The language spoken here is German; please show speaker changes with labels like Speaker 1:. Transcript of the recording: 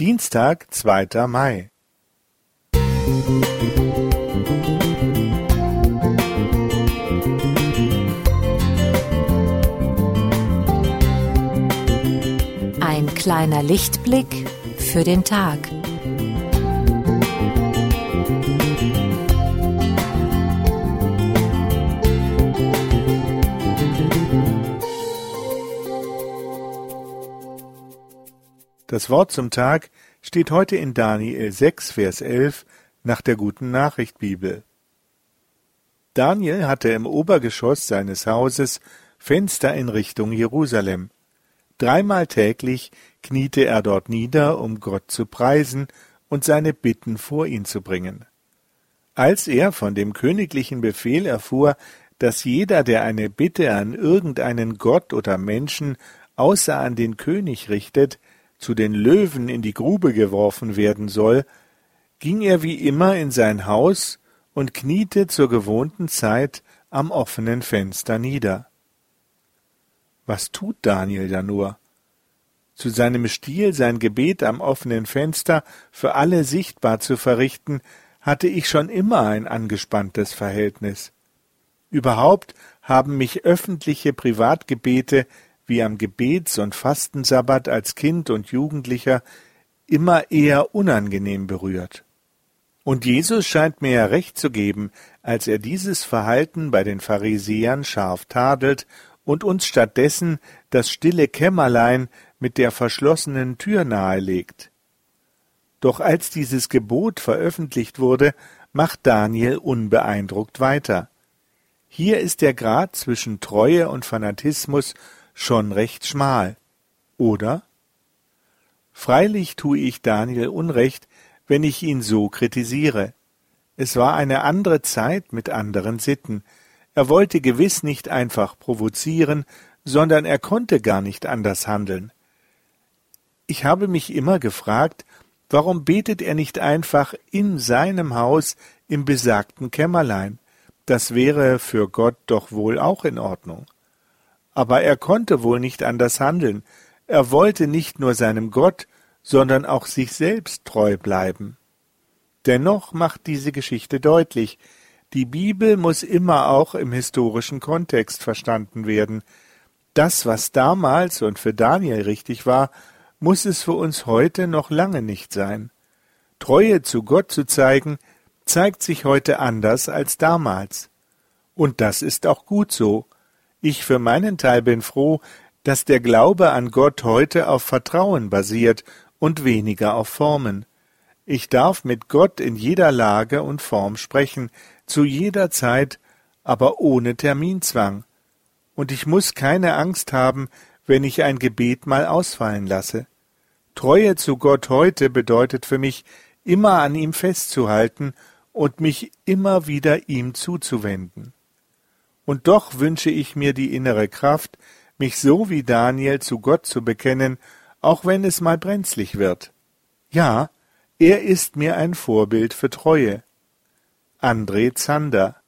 Speaker 1: Dienstag, zweiter Mai.
Speaker 2: Ein kleiner Lichtblick für den Tag.
Speaker 1: Das Wort zum Tag steht heute in Daniel 6, Vers 11 nach der Guten Nachricht Bibel. Daniel hatte im Obergeschoss seines Hauses Fenster in Richtung Jerusalem. Dreimal täglich kniete er dort nieder, um Gott zu preisen und seine Bitten vor ihn zu bringen. Als er von dem königlichen Befehl erfuhr, dass jeder, der eine Bitte an irgendeinen Gott oder Menschen außer an den König richtet, zu den Löwen in die Grube geworfen werden soll, ging er wie immer in sein Haus und kniete zur gewohnten Zeit am offenen Fenster nieder. Was tut Daniel da nur? Zu seinem Stil, sein Gebet am offenen Fenster für alle sichtbar zu verrichten, hatte ich schon immer ein angespanntes Verhältnis. Überhaupt haben mich öffentliche Privatgebete wie am Gebets- und Fastensabbat als Kind und Jugendlicher immer eher unangenehm berührt. Und Jesus scheint mir ja recht zu geben, als er dieses Verhalten bei den Pharisäern scharf tadelt und uns stattdessen das stille Kämmerlein mit der verschlossenen Tür nahelegt. Doch als dieses Gebot veröffentlicht wurde, macht Daniel unbeeindruckt weiter. Hier ist der Grad zwischen Treue und Fanatismus schon recht schmal, oder? Freilich tue ich Daniel Unrecht, wenn ich ihn so kritisiere. Es war eine andere Zeit mit anderen Sitten. Er wollte gewiss nicht einfach provozieren, sondern er konnte gar nicht anders handeln. Ich habe mich immer gefragt, warum betet er nicht einfach in seinem Haus im besagten Kämmerlein? Das wäre für Gott doch wohl auch in Ordnung. Aber er konnte wohl nicht anders handeln. Er wollte nicht nur seinem Gott, sondern auch sich selbst treu bleiben. Dennoch macht diese Geschichte deutlich, die Bibel muss immer auch im historischen Kontext verstanden werden. Das, was damals und für Daniel richtig war, muss es für uns heute noch lange nicht sein. Treue zu Gott zu zeigen, zeigt sich heute anders als damals. Und das ist auch gut so. Ich für meinen Teil bin froh, dass der Glaube an Gott heute auf Vertrauen basiert und weniger auf Formen. Ich darf mit Gott in jeder Lage und Form sprechen, zu jeder Zeit, aber ohne Terminzwang. Und ich muss keine Angst haben, wenn ich ein Gebet mal ausfallen lasse. Treue zu Gott heute bedeutet für mich, immer an ihm festzuhalten und mich immer wieder ihm zuzuwenden. Und doch wünsche ich mir die innere Kraft, mich so wie Daniel zu Gott zu bekennen, auch wenn es mal brenzlig wird. Ja, er ist mir ein Vorbild für Treue. André Zander